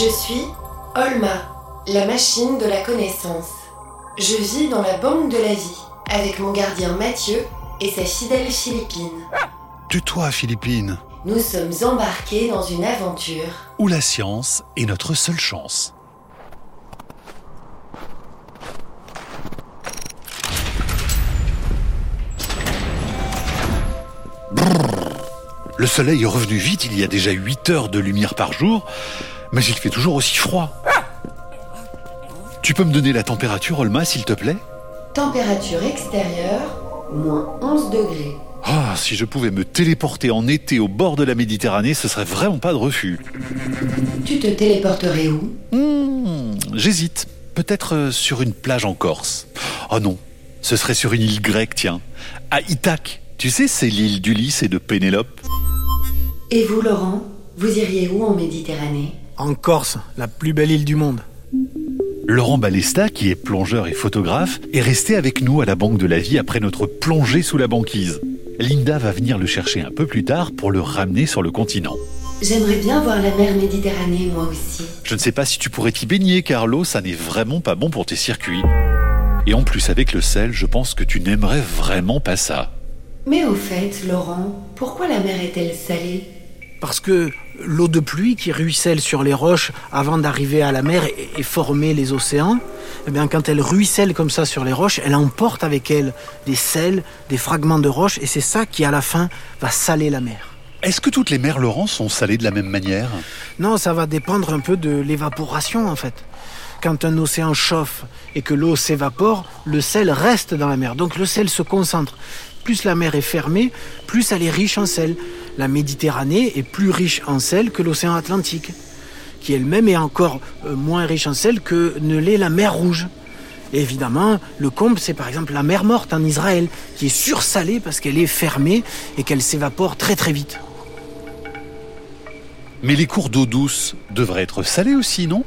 Je suis Olma, la machine de la connaissance. Je vis dans la banque de la vie avec mon gardien Mathieu et sa fidèle Philippine. Tue-toi, Philippine. Nous sommes embarqués dans une aventure Où la science est notre seule chance. Le soleil est revenu vite, il y a déjà 8 heures de lumière par jour, mais il fait toujours aussi froid. Tu peux me donner la température, Olma, s'il te plaît? Température extérieure, moins 11 degrés. Ah, si je pouvais me téléporter en été au bord de la Méditerranée, ce serait vraiment pas de refus. Tu te téléporterais où? Hmm, J'hésite. Peut-être euh, sur une plage en Corse. Oh non, ce serait sur une île grecque, tiens. À Ithaque. Tu sais, c'est l'île d'Ulysse et de Pénélope. Et vous, Laurent Vous iriez où en Méditerranée? En Corse, la plus belle île du monde. Laurent Balesta, qui est plongeur et photographe, est resté avec nous à la Banque de la Vie après notre plongée sous la banquise. Linda va venir le chercher un peu plus tard pour le ramener sur le continent. J'aimerais bien voir la mer Méditerranée, moi aussi. Je ne sais pas si tu pourrais t'y baigner, car l'eau, ça n'est vraiment pas bon pour tes circuits. Et en plus, avec le sel, je pense que tu n'aimerais vraiment pas ça. Mais au fait, Laurent, pourquoi la mer est-elle salée? Parce que l'eau de pluie qui ruisselle sur les roches avant d'arriver à la mer et, et former les océans, eh bien quand elle ruisselle comme ça sur les roches, elle emporte avec elle des sels, des fragments de roches, et c'est ça qui à la fin va saler la mer. Est-ce que toutes les mers, Laurent, sont salées de la même manière? Non, ça va dépendre un peu de l'évaporation en fait. Quand un océan chauffe et que l'eau s'évapore, le sel reste dans la mer. Donc le sel se concentre. Plus la mer est fermée, plus elle est riche en sel. La Méditerranée est plus riche en sel que l'océan Atlantique, qui elle-même est encore euh, moins riche en sel que ne l'est la mer Rouge. Et évidemment, le comble, c'est par exemple la mer Morte en Israël, qui est sursalée parce qu'elle est fermée et qu'elle s'évapore très très vite. Mais les cours d'eau douce devraient être salés aussi, non?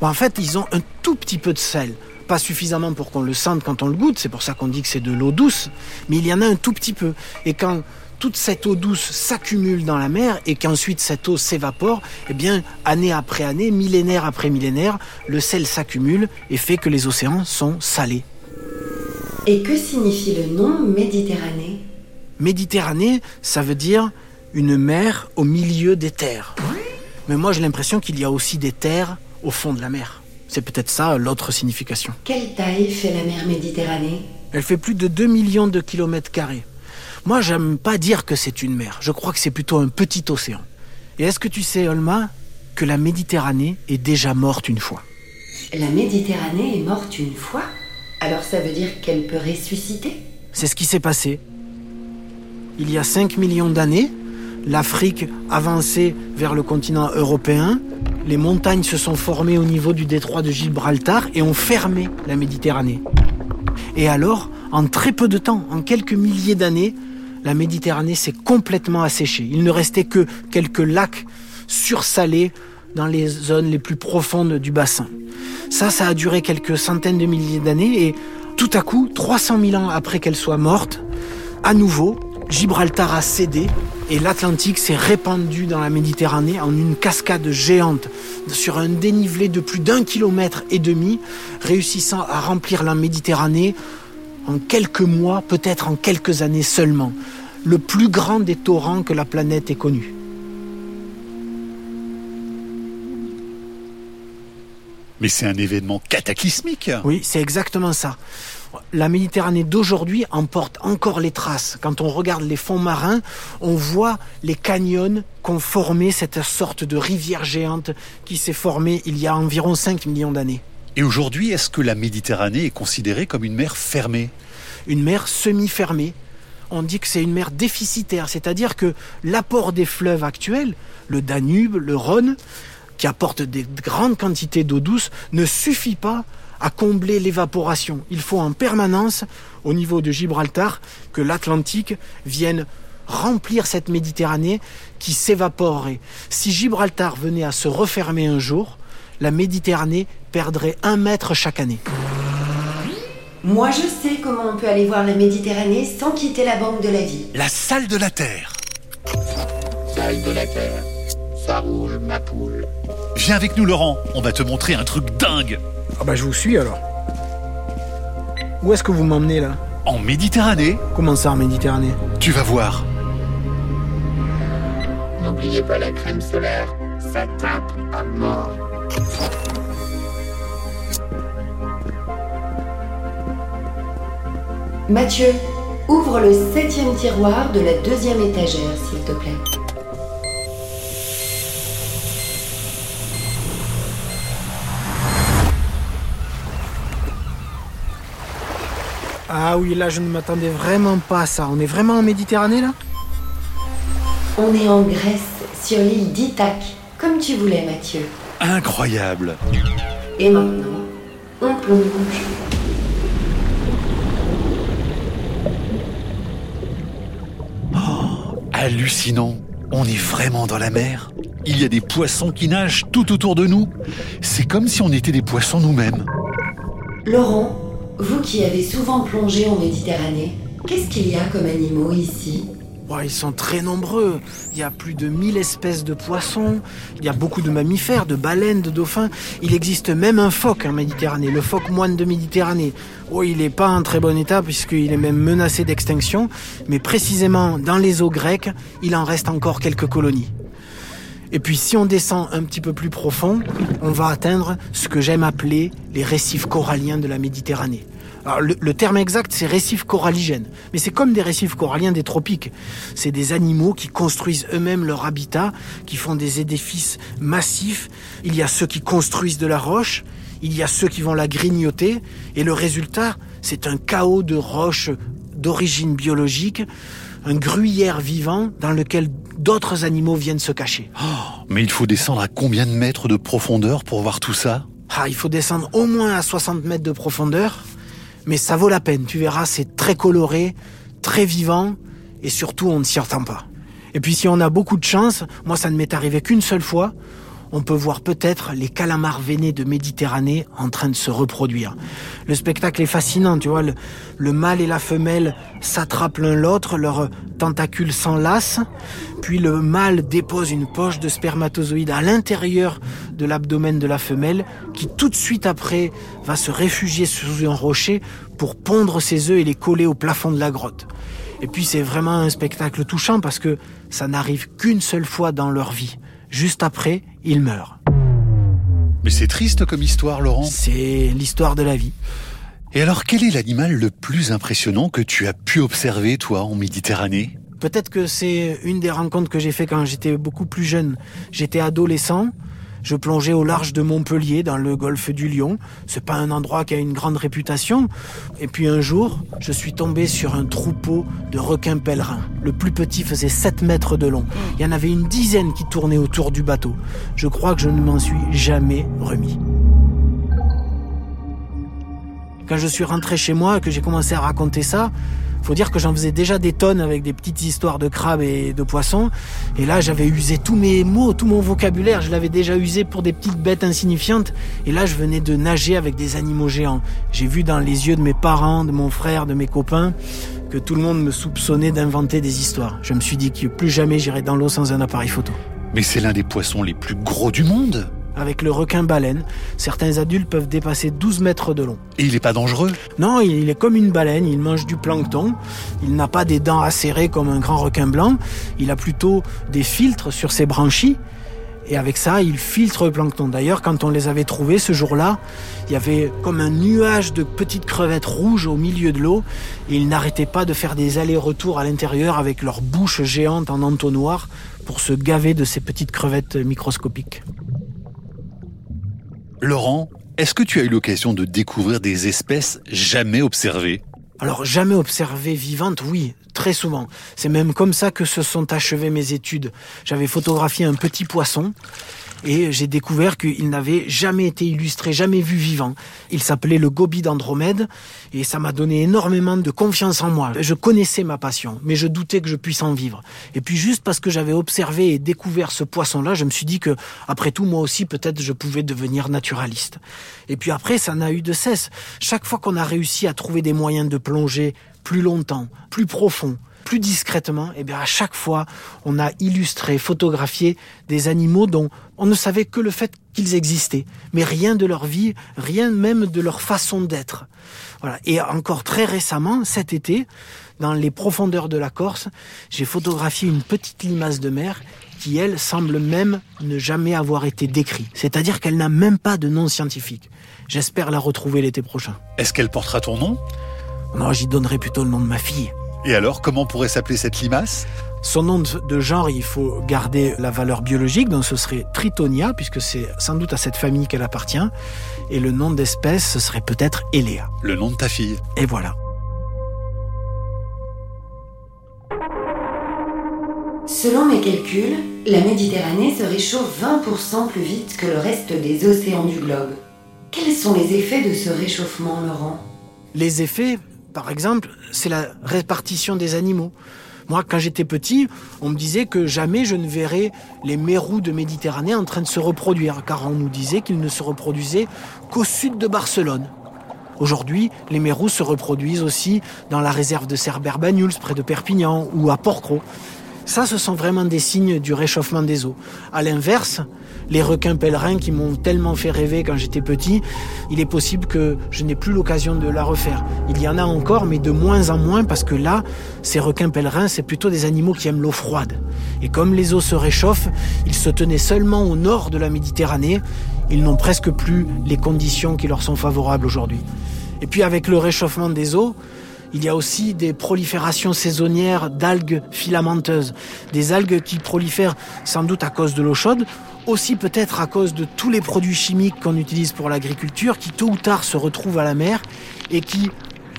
Bon, en fait, ils ont un tout petit peu de sel. Pas suffisamment pour qu'on le sente quand on le goûte, c'est pour ça qu'on dit que c'est de l'eau douce, mais il y en a un tout petit peu. Et quand toute cette eau douce s'accumule dans la mer et qu'ensuite cette eau s'évapore, eh bien, année après année, millénaire après millénaire, le sel s'accumule et fait que les océans sont salés. Et que signifie le nom Méditerranée? Méditerranée, ça veut dire une mer au milieu des terres. Mais moi, j'ai l'impression qu'il y a aussi des terres au fond de la mer. C'est peut-être ça l'autre signification. Quelle taille fait la mer Méditerranée? Elle fait plus de 2 millions de kilomètres carrés. Moi, j'aime pas dire que c'est une mer. Je crois que c'est plutôt un petit océan. Et est-ce que tu sais, Olma, que la Méditerranée est déjà morte une fois? La Méditerranée est morte une fois? Alors ça veut dire qu'elle peut ressusciter? C'est ce qui s'est passé. Il y a 5 millions d'années, l'Afrique avançait vers le continent européen, les montagnes se sont formées au niveau du détroit de Gibraltar et ont fermé la Méditerranée. Et alors, en très peu de temps, en quelques milliers d'années, la Méditerranée s'est complètement asséchée. Il ne restait que quelques lacs sursalés dans les zones les plus profondes du bassin. Ça, ça a duré quelques centaines de milliers d'années et tout à coup, 300 000 ans après qu'elle soit morte, à nouveau, Gibraltar a cédé et l'Atlantique s'est répandu dans la Méditerranée en une cascade géante sur un dénivelé de plus d'un kilomètre et demi, réussissant à remplir la Méditerranée en quelques mois, peut-être en quelques années seulement. Le plus grand des torrents que la planète ait connu. Mais c'est un événement cataclysmique. Oui, c'est exactement ça. La Méditerranée d'aujourd'hui emporte encore les traces. Quand on regarde les fonds marins, on voit les canyons qu'ont formé cette sorte de rivière géante qui s'est formée il y a environ 5 millions d'années. Et aujourd'hui, est-ce que la Méditerranée est considérée comme une mer fermée? Une mer semi-fermée. On dit que c'est une mer déficitaire, c'est-à-dire que l'apport des fleuves actuels, le Danube, le Rhône, qui apportent des grandes quantités d'eau douce, ne suffit pas à combler l'évaporation. Il faut en permanence, au niveau de Gibraltar, que l'Atlantique vienne remplir cette Méditerranée qui s'évaporerait. Si Gibraltar venait à se refermer un jour, la Méditerranée perdrait un mètre chaque année. Moi je sais comment on peut aller voir la Méditerranée sans quitter la banque de la vie. La salle de la Terre. Salle de la terre, ça roule ma poule. Viens avec nous Laurent, on va te montrer un truc dingue. Ah bah je vous suis alors. Où est-ce que vous m'emmenez là? En Méditerranée Comment ça en Méditerranée? Tu vas voir. N'oubliez pas la crème solaire, ça tape à mort. Mathieu, ouvre le septième tiroir de la deuxième étagère, s'il te plaît. Ah oui, là je ne m'attendais vraiment pas à ça. On est vraiment en Méditerranée là? On est en Grèce, sur l'île d'Ithaque, comme tu voulais, Mathieu. Incroyable. Et maintenant, on plonge. Hallucinant. On est vraiment dans la mer. Il y a des poissons qui nagent tout autour de nous. C'est comme si on était des poissons nous-mêmes. Laurent, vous qui avez souvent plongé en Méditerranée, qu'est-ce qu'il y a comme animaux ici? Ouais, Ils sont très nombreux. Il y a plus de 1000 espèces de poissons. Il y a beaucoup de mammifères, de baleines, de dauphins. Il existe même un phoque en Méditerranée, le phoque moine de Méditerranée. Oh, il n'est pas en très bon état puisqu'il est même menacé d'extinction. Mais précisément dans les eaux grecques, il en reste encore quelques colonies. Et puis si on descend un petit peu plus profond, on va atteindre ce que j'aime appeler les récifs coralliens de la Méditerranée. Alors, le, le terme exact, c'est récifs coralligènes. Mais c'est comme des récifs coralliens des tropiques. C'est des animaux qui construisent eux-mêmes leur habitat, qui font des édifices massifs. Il y a ceux qui construisent de la roche, il y a ceux qui vont la grignoter, et le résultat, c'est un chaos de roches d'origine biologique, un gruyère vivant dans lequel d'autres animaux viennent se cacher. Mais il faut descendre à combien de mètres de profondeur pour voir tout ça? Ah, il faut descendre au moins à 60 mètres de profondeur, mais ça vaut la peine. Tu verras, c'est très coloré, très vivant, et surtout, on ne s'y attend pas. Et puis, si on a beaucoup de chance, moi, ça ne m'est arrivé qu'une seule fois, on peut voir peut-être les calamars veinés de Méditerranée en train de se reproduire. Le spectacle est fascinant, tu vois. Le, le mâle et la femelle s'attrapent l'un l'autre, leurs tentacules s'enlacent, puis le mâle dépose une poche de spermatozoïdes à l'intérieur de l'abdomen de la femelle, qui tout de suite après va se réfugier sous un rocher pour pondre ses œufs et les coller au plafond de la grotte. Et puis c'est vraiment un spectacle touchant parce que ça n'arrive qu'une seule fois dans leur vie. Juste après, ils meurent. Mais c'est triste comme histoire, Laurent. C'est l'histoire de la vie. Et alors, quel est l'animal le plus impressionnant que tu as pu observer, toi, en Méditerranée? Peut-être que c'est une des rencontres que j'ai fait quand j'étais beaucoup plus jeune. J'étais adolescent. Je plongeais au large de Montpellier, dans le golfe du Lion. C'est pas un endroit qui a une grande réputation. Et puis un jour, je suis tombé sur un troupeau de requins pèlerins. Le plus petit faisait 7 mètres de long. Il y en avait une dizaine qui tournaient autour du bateau. Je crois que je ne m'en suis jamais remis. Quand je suis rentré chez moi que j'ai commencé à raconter ça, faut dire que j'en faisais déjà des tonnes avec des petites histoires de crabes et de poissons. Et là, j'avais usé tous mes mots, tout mon vocabulaire. Je l'avais déjà usé pour des petites bêtes insignifiantes. Et là, je venais de nager avec des animaux géants. J'ai vu dans les yeux de mes parents, de mon frère, de mes copains, que tout le monde me soupçonnait d'inventer des histoires. Je me suis dit que plus jamais j'irais dans l'eau sans un appareil photo. Mais c'est l'un des poissons les plus gros du monde. Avec le requin baleine, certains adultes peuvent dépasser 12 mètres de long. Et il est pas dangereux? Non, il est comme une baleine, il mange du plancton, il n'a pas des dents acérées comme un grand requin blanc, il a plutôt des filtres sur ses branchies, et avec ça, il filtre le plancton. D'ailleurs, quand on les avait trouvés ce jour-là, il y avait comme un nuage de petites crevettes rouges au milieu de l'eau, et ils n'arrêtaient pas de faire des allers-retours à l'intérieur avec leur bouche géante en entonnoir pour se gaver de ces petites crevettes microscopiques. Laurent, est-ce que tu as eu l'occasion de découvrir des espèces jamais observées? Alors jamais observées vivantes, oui, très souvent. C'est même comme ça que se sont achevées mes études. J'avais photographié un petit poisson et j'ai découvert qu'il n'avait jamais été illustré, jamais vu vivant. Il s'appelait le gobi d'Andromède et ça m'a donné énormément de confiance en moi. Je connaissais ma passion, mais je doutais que je puisse en vivre. Et puis juste parce que j'avais observé et découvert ce poisson-là, je me suis dit que, après tout, moi aussi, peut-être je pouvais devenir naturaliste. Et puis après, ça n'a eu de cesse. Chaque fois qu'on a réussi à trouver des moyens de plonger plus longtemps, plus profond, plus discrètement, eh bien à chaque fois, on a illustré, photographié des animaux dont on ne savait que le fait qu'ils existaient, mais rien de leur vie, rien même de leur façon d'être. Voilà. Et encore très récemment, cet été, dans les profondeurs de la Corse, j'ai photographié une petite limace de mer qui, elle, semble même ne jamais avoir été décrite. C'est-à-dire qu'elle n'a même pas de nom scientifique. J'espère la retrouver l'été prochain. Est-ce qu'elle portera ton nom? Non, j'y donnerai plutôt le nom de ma fille. Et alors, comment pourrait s'appeler cette limace? Son nom de genre, il faut garder la valeur biologique, donc ce serait Tritonia, puisque c'est sans doute à cette famille qu'elle appartient. Et le nom d'espèce, ce serait peut-être Eléa. Le nom de ta fille. Et voilà. Selon mes calculs, la Méditerranée se réchauffe 20% plus vite que le reste des océans du globe. Quels sont les effets de ce réchauffement, Laurent? Les effets, par exemple, c'est la répartition des animaux. Moi, quand j'étais petit, on me disait que jamais je ne verrais les mérous de Méditerranée en train de se reproduire, car on nous disait qu'ils ne se reproduisaient qu'au sud de Barcelone. Aujourd'hui, les mérous se reproduisent aussi dans la réserve de Cerber-Banyuls, près de Perpignan, ou à Porquerolles. Ça, ce sont vraiment des signes du réchauffement des eaux. À l'inverse, les requins pèlerins qui m'ont tellement fait rêver quand j'étais petit, il est possible que je n'ai plus l'occasion de la refaire. Il y en a encore, mais de moins en moins, parce que là, ces requins pèlerins, c'est plutôt des animaux qui aiment l'eau froide. Et comme les eaux se réchauffent, ils se tenaient seulement au nord de la Méditerranée. Ils n'ont presque plus les conditions qui leur sont favorables aujourd'hui. Et puis avec le réchauffement des eaux, il y a aussi des proliférations saisonnières d'algues filamenteuses, des algues qui prolifèrent sans doute à cause de l'eau chaude, aussi peut-être à cause de tous les produits chimiques qu'on utilise pour l'agriculture, qui tôt ou tard se retrouvent à la mer et qui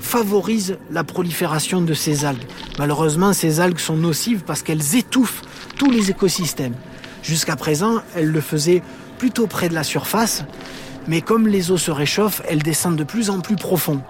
favorisent la prolifération de ces algues. Malheureusement, ces algues sont nocives parce qu'elles étouffent tous les écosystèmes. Jusqu'à présent, elles le faisaient plutôt près de la surface, mais comme les eaux se réchauffent, elles descendent de plus en plus profond.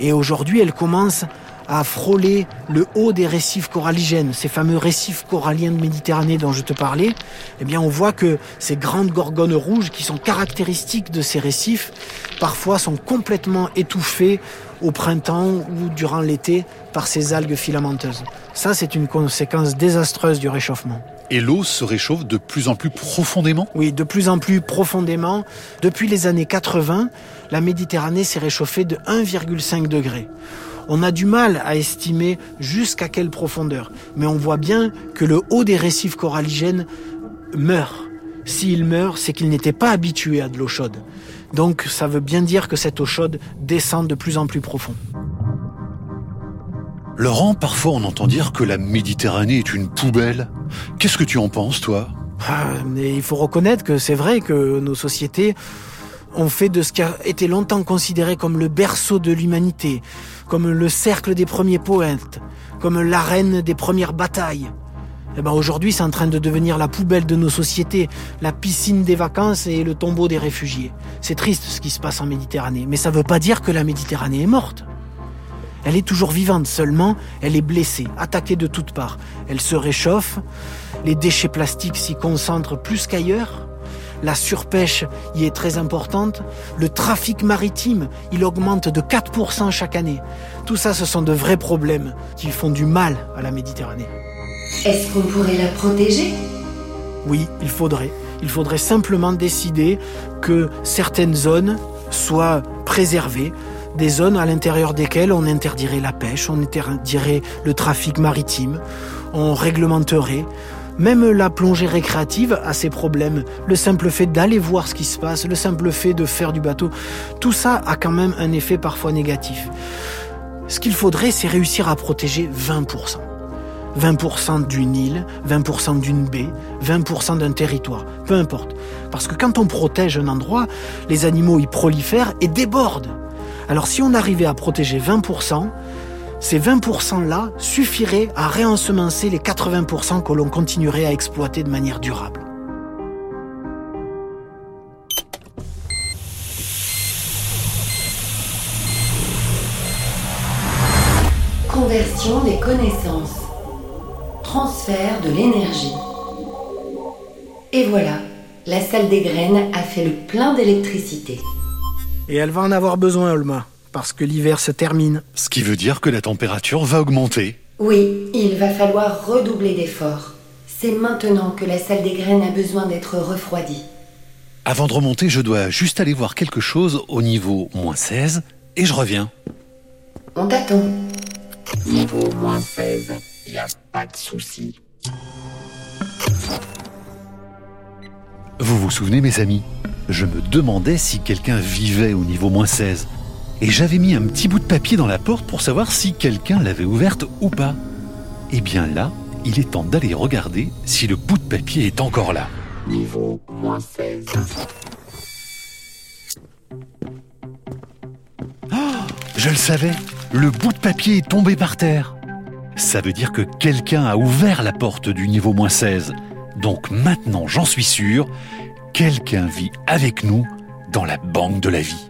Et aujourd'hui, elle commence à frôler le haut des récifs coralligènes, ces fameux récifs coralliens de Méditerranée dont je te parlais, eh bien on voit que ces grandes gorgones rouges qui sont caractéristiques de ces récifs, parfois sont complètement étouffées au printemps ou durant l'été par ces algues filamenteuses. Ça, c'est une conséquence désastreuse du réchauffement. Et l'eau se réchauffe de plus en plus profondément? Oui, de plus en plus profondément. Depuis les années 80, la Méditerranée s'est réchauffée de 1,5 degré. On a du mal à estimer jusqu'à quelle profondeur, mais on voit bien que le haut des récifs coralligènes meurt. S'il meurt, c'est qu'il n'était pas habitué à de l'eau chaude. Donc ça veut bien dire que cette eau chaude descend de plus en plus profond. Laurent, parfois on entend dire que la Méditerranée est une poubelle. Qu'est-ce que tu en penses, toi? Ah, Il faut reconnaître que c'est vrai que nos sociétés ont fait de ce qui a été longtemps considéré comme le berceau de l'humanité, comme le cercle des premiers poètes, comme l'arène des premières batailles. Eh ben aujourd'hui, c'est en train de devenir la poubelle de nos sociétés, la piscine des vacances et le tombeau des réfugiés. C'est triste ce qui se passe en Méditerranée, mais ça ne veut pas dire que la Méditerranée est morte. Elle est toujours vivante, seulement elle est blessée, attaquée de toutes parts. Elle se réchauffe, les déchets plastiques s'y concentrent plus qu'ailleurs, la surpêche y est très importante, le trafic maritime, il augmente de 4% chaque année. Tout ça, ce sont de vrais problèmes qui font du mal à la Méditerranée. Est-ce qu'on pourrait la protéger? Oui, il faudrait. Il faudrait simplement décider que certaines zones soient préservées, des zones à l'intérieur desquelles on interdirait la pêche, on interdirait le trafic maritime, on réglementerait même la plongée récréative a ses problèmes. Le simple fait d'aller voir ce qui se passe, le simple fait de faire du bateau, tout ça a quand même un effet parfois négatif. Ce qu'il faudrait, c'est réussir à protéger 20%. 20% d'une île, 20% d'une baie, 20% d'un territoire, peu importe. Parce que quand on protège un endroit, les animaux y prolifèrent et débordent. Alors si on arrivait à protéger 20%, ces 20%-là suffiraient à réensemencer les 80% que l'on continuerait à exploiter de manière durable. Conversion des connaissances. Transfert de l'énergie. Et voilà, la salle des graines a fait le plein d'électricité. Et elle va en avoir besoin, Olma parce que l'hiver se termine. Ce qui veut dire que la température va augmenter. Oui, il va falloir redoubler d'efforts. C'est maintenant que la salle des graines a besoin d'être refroidie. Avant de remonter, je dois juste aller voir quelque chose au niveau moins 16 et je reviens. On t'attend. Niveau moins 16, y a pas de souci. Vous vous souvenez, mes amis? Je me demandais si quelqu'un vivait au niveau moins 16. Et j'avais mis un petit bout de papier dans la porte pour savoir si quelqu'un l'avait ouverte ou pas. Eh bien là, il est temps d'aller regarder si le bout de papier est encore là. Niveau moins 16. Je le savais, le bout de papier est tombé par terre. Ça veut dire que quelqu'un a ouvert la porte du niveau moins 16. Donc maintenant, j'en suis sûr, quelqu'un vit avec nous dans la banque de la vie.